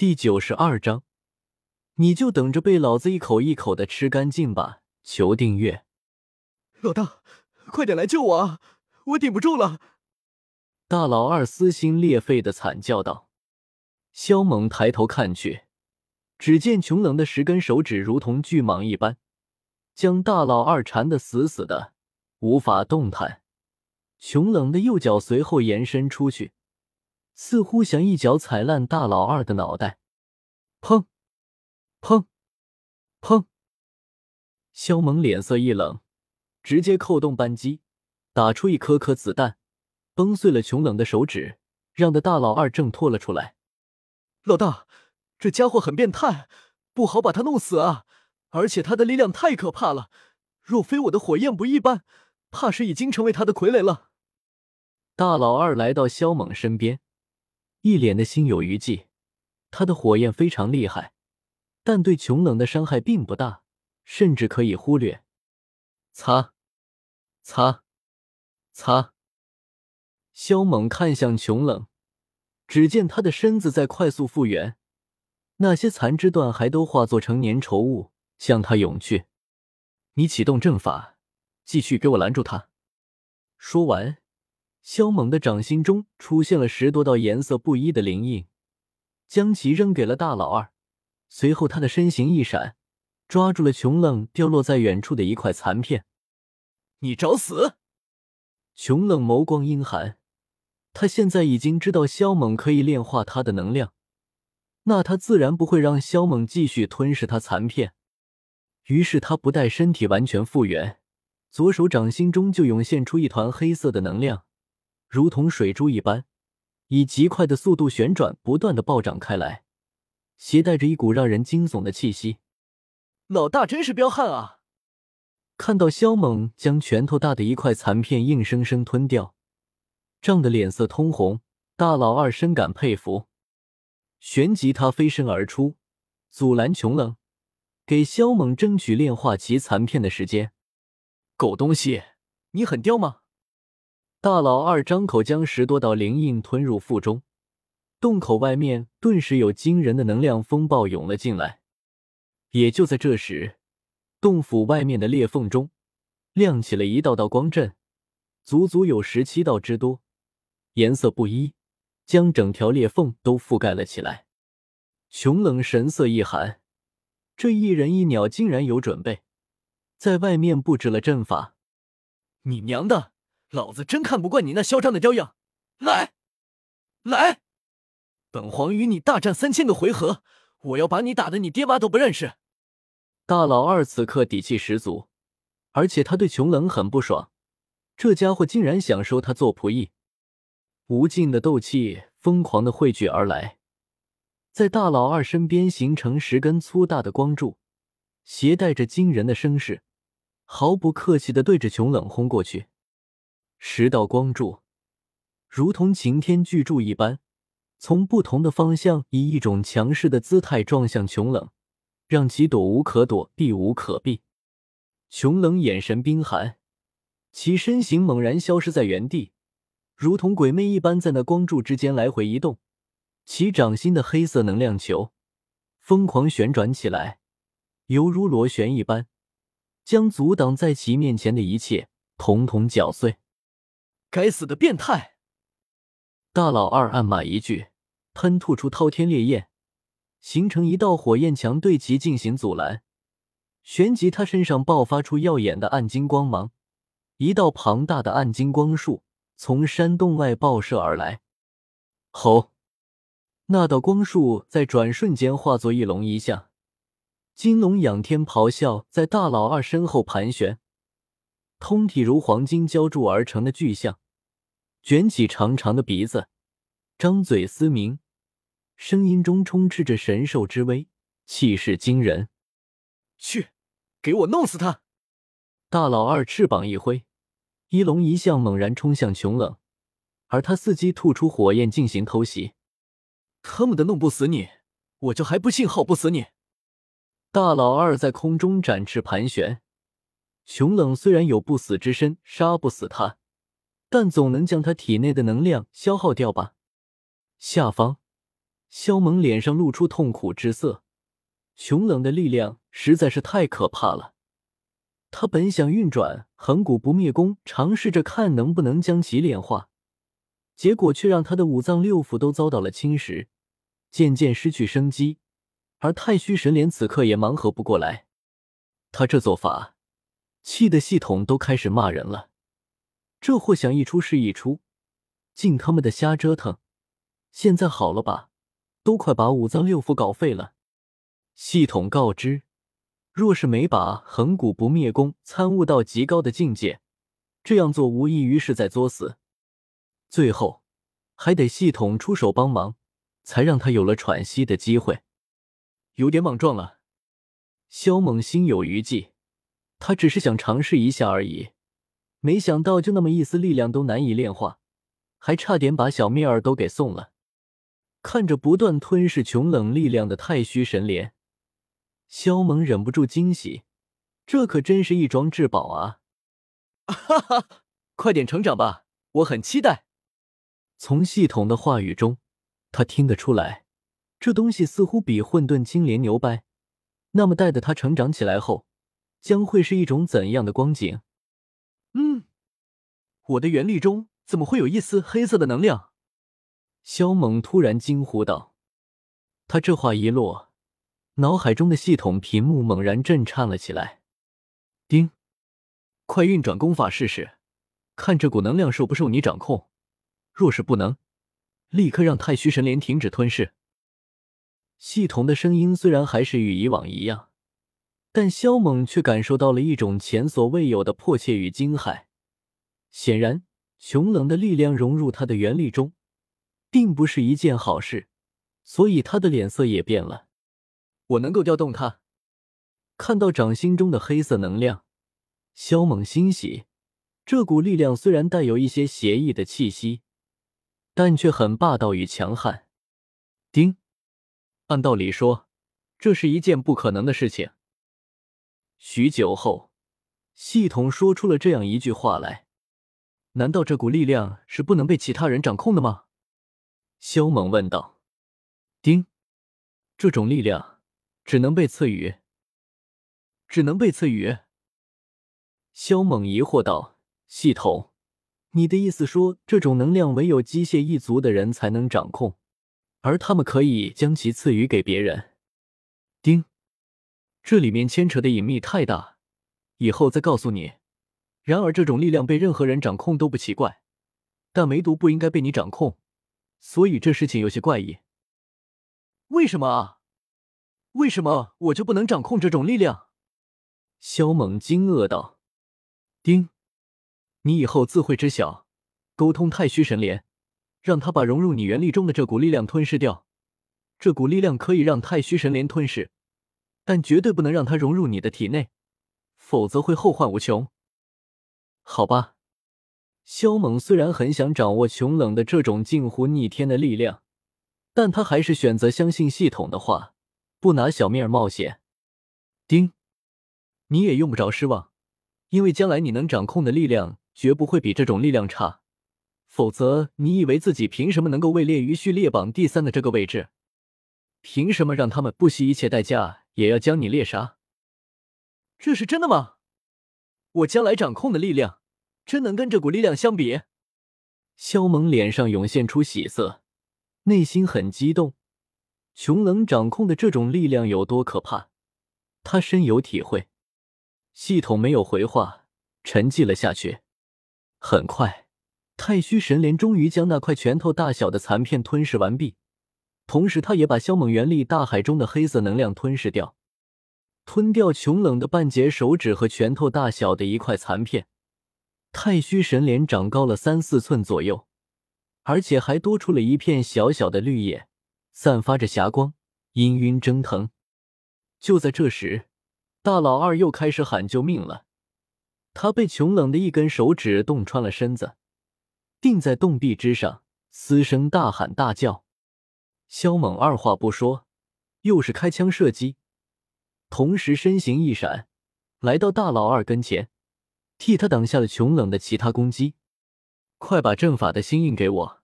第九十二章，你就等着被老子一口一口的吃干净吧！求订阅，老大，快点来救我啊！我顶不住了！大老二撕心裂肺的惨叫道。萧猛抬头看去，只见穷冷的十根手指如同巨蟒一般，将大老二缠得死死的，无法动弹。穷冷的右脚随后延伸出去。似乎想一脚踩烂大老二的脑袋，砰，砰，砰！萧猛脸色一冷，直接扣动扳机，打出一颗颗子弹，崩碎了穷冷的手指，让的大老二挣脱了出来。老大，这家伙很变态，不好把他弄死啊！而且他的力量太可怕了，若非我的火焰不一般，怕是已经成为他的傀儡了。大老二来到萧猛身边。一脸的心有余悸，他的火焰非常厉害，但对琼冷的伤害并不大，甚至可以忽略。擦，擦，擦！萧猛看向琼冷，只见他的身子在快速复原，那些残肢断骸都化作成粘稠物向他涌去。你启动阵法，继续给我拦住他。说完。萧猛的掌心中出现了十多道颜色不一的灵印，将其扔给了大老二。随后，他的身形一闪，抓住了穷冷掉落在远处的一块残片。你找死！穷冷眸光阴寒，他现在已经知道萧猛可以炼化他的能量，那他自然不会让萧猛继续吞噬他残片。于是，他不待身体完全复原，左手掌心中就涌现出一团黑色的能量。如同水珠一般，以极快的速度旋转，不断的暴涨开来，携带着一股让人惊悚的气息。老大真是彪悍啊！看到萧猛将拳头大的一块残片硬生生吞掉，涨得脸色通红，大老二深感佩服，旋即他飞身而出，阻拦穷冷，给萧猛争取炼化其残片的时间。狗东西，你很刁吗？大老二张口将十多道灵印吞入腹中，洞口外面顿时有惊人的能量风暴涌了进来。也就在这时，洞府外面的裂缝中亮起了一道道光阵，足足有十七道之多，颜色不一，将整条裂缝都覆盖了起来。穷冷神色一寒，这一人一鸟竟然有准备，在外面布置了阵法。你娘的！老子真看不惯你那嚣张的雕样！来，来，本皇与你大战三千个回合，我要把你打的你爹妈都不认识！大老二此刻底气十足，而且他对穷冷很不爽，这家伙竟然想收他做仆役！无尽的斗气疯狂的汇聚而来，在大老二身边形成十根粗大的光柱，携带着惊人的声势，毫不客气的对着穷冷轰过去。十道光柱如同擎天巨柱一般，从不同的方向以一种强势的姿态撞向穷冷，让其躲无可躲，避无可避。穷冷眼神冰寒，其身形猛然消失在原地，如同鬼魅一般在那光柱之间来回移动。其掌心的黑色能量球疯狂旋转起来，犹如螺旋一般，将阻挡在其面前的一切统统搅碎。该死的变态！大老二暗骂一句，喷吐出滔天烈焰，形成一道火焰墙对其进行阻拦。旋即，他身上爆发出耀眼的暗金光芒，一道庞大的暗金光束从山洞外爆射而来。吼！那道光束在转瞬间化作一龙一象，金龙仰天咆哮，在大老二身后盘旋。通体如黄金浇铸而成的巨象，卷起长长的鼻子，张嘴嘶鸣，声音中充斥着神兽之威，气势惊人。去，给我弄死他！大老二翅膀一挥，一龙一象猛然冲向穷冷，而他伺机吐出火焰进行偷袭。他妈的，弄不死你，我就还不信耗不死你！大老二在空中展翅盘旋。熊冷虽然有不死之身，杀不死他，但总能将他体内的能量消耗掉吧。下方，萧猛脸上露出痛苦之色，熊冷的力量实在是太可怕了。他本想运转恒古不灭功，尝试着看能不能将其炼化，结果却让他的五脏六腑都遭到了侵蚀，渐渐失去生机。而太虚神莲此刻也忙活不过来，他这做法，气的系统都开始骂人了。这货想一出是一出，净他妈的瞎折腾！现在好了吧，都快把五脏六腑搞废了。系统告知。若是没把恒古不灭功参悟到极高的境界，这样做无异于是在作死。最后还得系统出手帮忙，才让他有了喘息的机会。有点莽撞了。萧猛心有余悸，他只是想尝试一下而已，没想到就那么一丝力量都难以炼化，还差点把小灭儿都给送了。看着不断吞噬穷冷力量的太虚神莲。萧猛忍不住惊喜，这可真是一桩至宝啊！哈哈，快点成长吧，我很期待。从系统的话语中，他听得出来，这东西似乎比混沌青莲牛掰。那么，待的他成长起来后，将会是一种怎样的光景？嗯，我的元力中怎么会有一丝黑色的能量？萧猛突然惊呼道。他这话一落。脑海中的系统屏幕猛然震颤了起来。叮！快运转功法试试，看这股能量受不受你掌控。若是不能，立刻让太虚神莲停止吞噬。系统的声音虽然还是与以往一样，但萧猛却感受到了一种前所未有的迫切与惊骇。显然，穷冷的力量融入他的元力中，并不是一件好事，所以他的脸色也变了。我能够调动它。看到掌心中的黑色能量，萧猛欣喜。这股力量虽然带有一些邪异的气息，但却很霸道与强悍。丁，按道理说，这是一件不可能的事情。许久后，系统说出了这样一句话来：“难道这股力量是不能被其他人掌控的吗？”萧猛问道。丁，这种力量。只能被赐予，只能被赐予。萧猛疑惑道：“系统，你的意思说，这种能量唯有机械一族的人才能掌控，而他们可以将其赐予给别人？”这里面牵扯的隐秘太大，以后再告诉你。然而，这种力量被任何人掌控都不奇怪，但唯独不应该被你掌控，所以这事情有些怪异。为什么啊？为什么我就不能掌控这种力量？萧猛惊愕道：“丁，你以后自会知晓。沟通太虚神莲，让他把融入你元力中的这股力量吞噬掉。这股力量可以让太虚神莲吞噬，但绝对不能让它融入你的体内，否则会后患无穷。好吧。”萧猛虽然很想掌握穷冷的这种近乎逆天的力量，但他还是选择相信系统的话。不拿小命冒险，丁，你也用不着失望，因为将来你能掌控的力量绝不会比这种力量差。否则，你以为自己凭什么能够位列于序列榜第三的这个位置？凭什么让他们不惜一切代价也要将你猎杀？这是真的吗？我将来掌控的力量，真能跟这股力量相比？萧猛脸上涌现出喜色，内心很激动。穷冷掌控的这种力量有多可怕，他深有体会。系统没有回话，沉寂了下去。很快，太虚神莲终于将那块拳头大小的残片吞噬完毕，同时，他也把萧猛元力大海中的黑色能量吞噬掉，吞掉穷冷的半截手指和拳头大小的一块残片。太虚神莲长高了三四寸左右，而且还多出了一片小小的绿叶。散发着霞光，氤氲蒸腾。就在这时，大老二又开始喊救命了。他被穷冷的一根手指洞穿了身子，钉在洞壁之上，嘶声大喊大叫。萧猛二话不说，又是开枪射击，同时身形一闪，来到大老二跟前，替他挡下了穷冷的其他攻击。快把阵法的心印给我！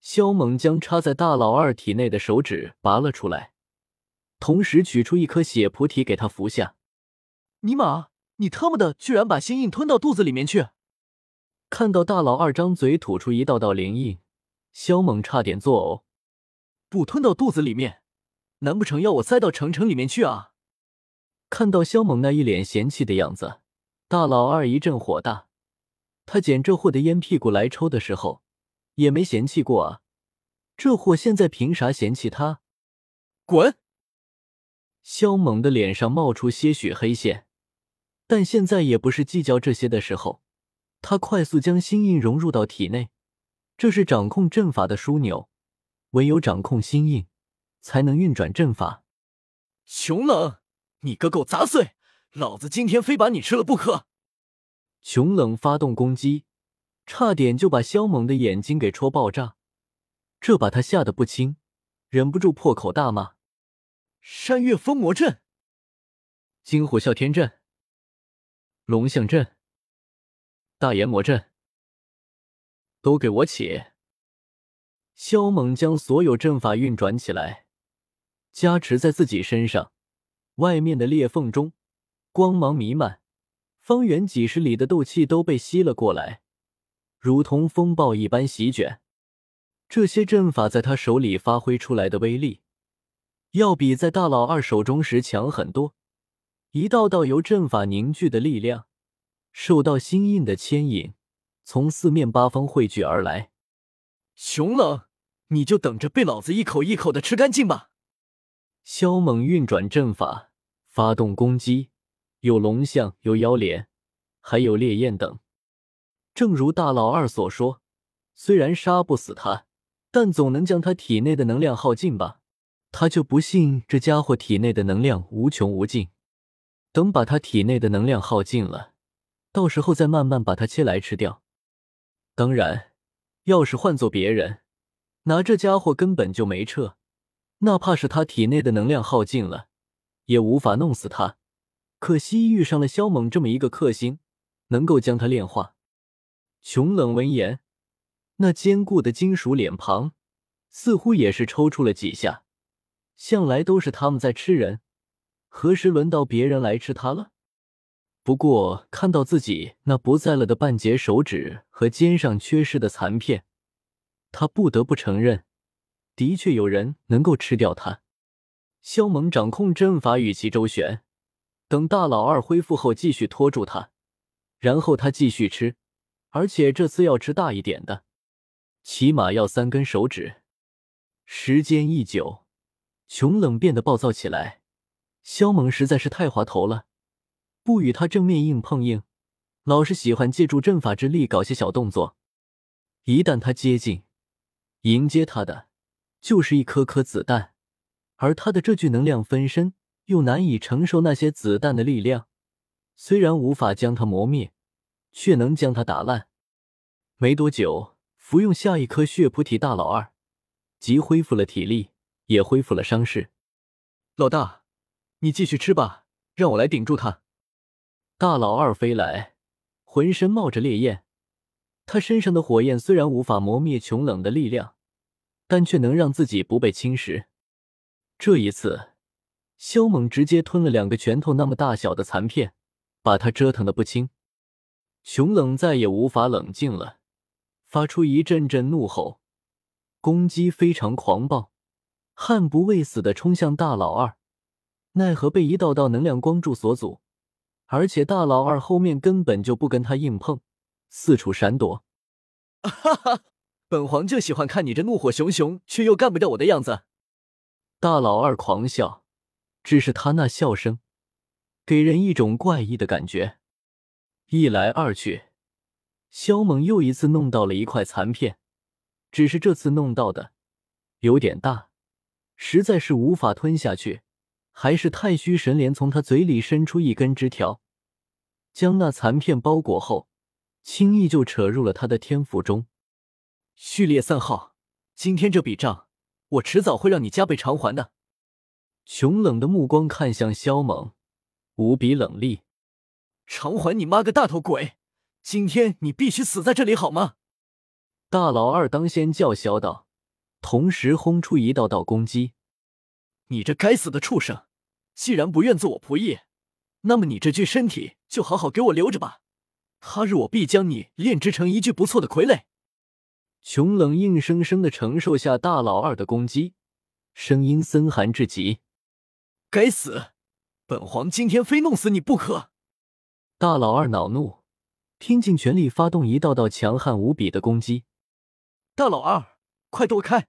萧猛将插在大老二体内的手指拔了出来，同时取出一颗血菩提给他服下。尼玛，你他妈的居然把心印吞到肚子里面去！看到大老二张嘴吐出一道道灵印，萧猛差点作呕。不吞到肚子里面，难不成要我塞到城城里面去啊？看到肖猛那一脸嫌弃的样子，大老二一阵火大。他捡这货的烟屁股来抽的时候，也没嫌弃过啊。这货现在凭啥嫌弃他？滚！肖猛的脸上冒出些许黑线，但现在也不是计较这些的时候。他快速将心印融入到体内，这是掌控阵法的枢纽。唯有掌控心印，才能运转阵法。穷冷，你个狗杂碎，老子今天非把你吃了不可！穷冷发动攻击，差点就把萧猛的眼睛给戳爆炸，这把他吓得不轻，忍不住破口大骂：“山岳封魔阵，金虎啸天阵，龙象阵，大炎魔阵，都给我起！”萧猛将所有阵法运转起来，加持在自己身上。外面的裂缝中，光芒弥漫，方圆几十里的斗气都被吸了过来，如同风暴一般席卷。这些阵法在他手里发挥出来的威力，要比在大老二手中时强很多。一道道由阵法凝聚的力量，受到心印的牵引，从四面八方汇聚而来。熊冷。你就等着被老子一口一口的吃干净吧！萧猛运转阵法，发动攻击，有龙象，有妖莲，还有烈焰等。正如大老二所说，虽然杀不死他，但总能将他体内的能量耗尽吧？他就不信这家伙体内的能量无穷无尽。等把他体内的能量耗尽了，到时候再慢慢把他切来吃掉。当然，要是换做别人。拿这家伙根本就没撤，哪怕是他体内的能量耗尽了，也无法弄死他。可惜遇上了萧猛这么一个克星，能够将他炼化。穷冷闻言，那坚固的金属脸庞似乎也是抽搐了几下。向来都是他们在吃人，何时轮到别人来吃他了？不过看到自己那不在了的半截手指和肩上缺失的残片。他不得不承认，的确有人能够吃掉他。萧猛掌控阵法与其周旋，等大老二恢复后继续拖住他，然后他继续吃，而且这次要吃大一点的，起码要三根手指。时间一久，穷冷变得暴躁起来。萧猛实在是太滑头了，不与他正面硬碰硬，老是喜欢借助阵法之力搞些小动作。一旦他接近，迎接他的就是一颗颗子弹，而他的这具能量分身又难以承受那些子弹的力量，虽然无法将他磨灭，却能将他打烂。没多久，服用下一颗血菩提，大老二即恢复了体力，也恢复了伤势。老大，你继续吃吧，让我来顶住他。大老二飞来，浑身冒着烈焰。他身上的火焰虽然无法磨灭穷冷的力量，但却能让自己不被侵蚀。这一次，萧猛直接吞了两个拳头那么大小的残片，把他折腾的不轻。穷冷再也无法冷静了，发出一阵阵怒吼，攻击非常狂暴，悍不畏死的冲向大老二。奈何被一道道能量光柱所阻，而且大老二后面根本就不跟他硬碰。四处闪躲，哈哈！本皇就喜欢看你这怒火熊熊却又干不掉我的样子。大老二狂笑，只是他那笑声给人一种怪异的感觉。一来二去，萧猛又一次弄到了一块残片，只是这次弄到的有点大，实在是无法吞下去。还是太虚神莲从他嘴里伸出一根枝条，将那残片包裹后。轻易就扯入了他的天赋中，序列三号，今天这笔账，我迟早会让你加倍偿还的。穷冷的目光看向萧猛，无比冷厉。偿还你妈个大头鬼！今天你必须死在这里，好吗？大老二当先叫嚣道，同时轰出一道道攻击。你这该死的畜生！既然不愿做我仆役，那么你这具身体就好好给我留着吧。他日我必将你炼制成一具不错的傀儡。穷冷硬生生的承受下大老二的攻击，声音森寒至极。该死！本皇今天非弄死你不可！大老二恼怒，拼尽全力发动一道道强悍无比的攻击。大老二，快躲开！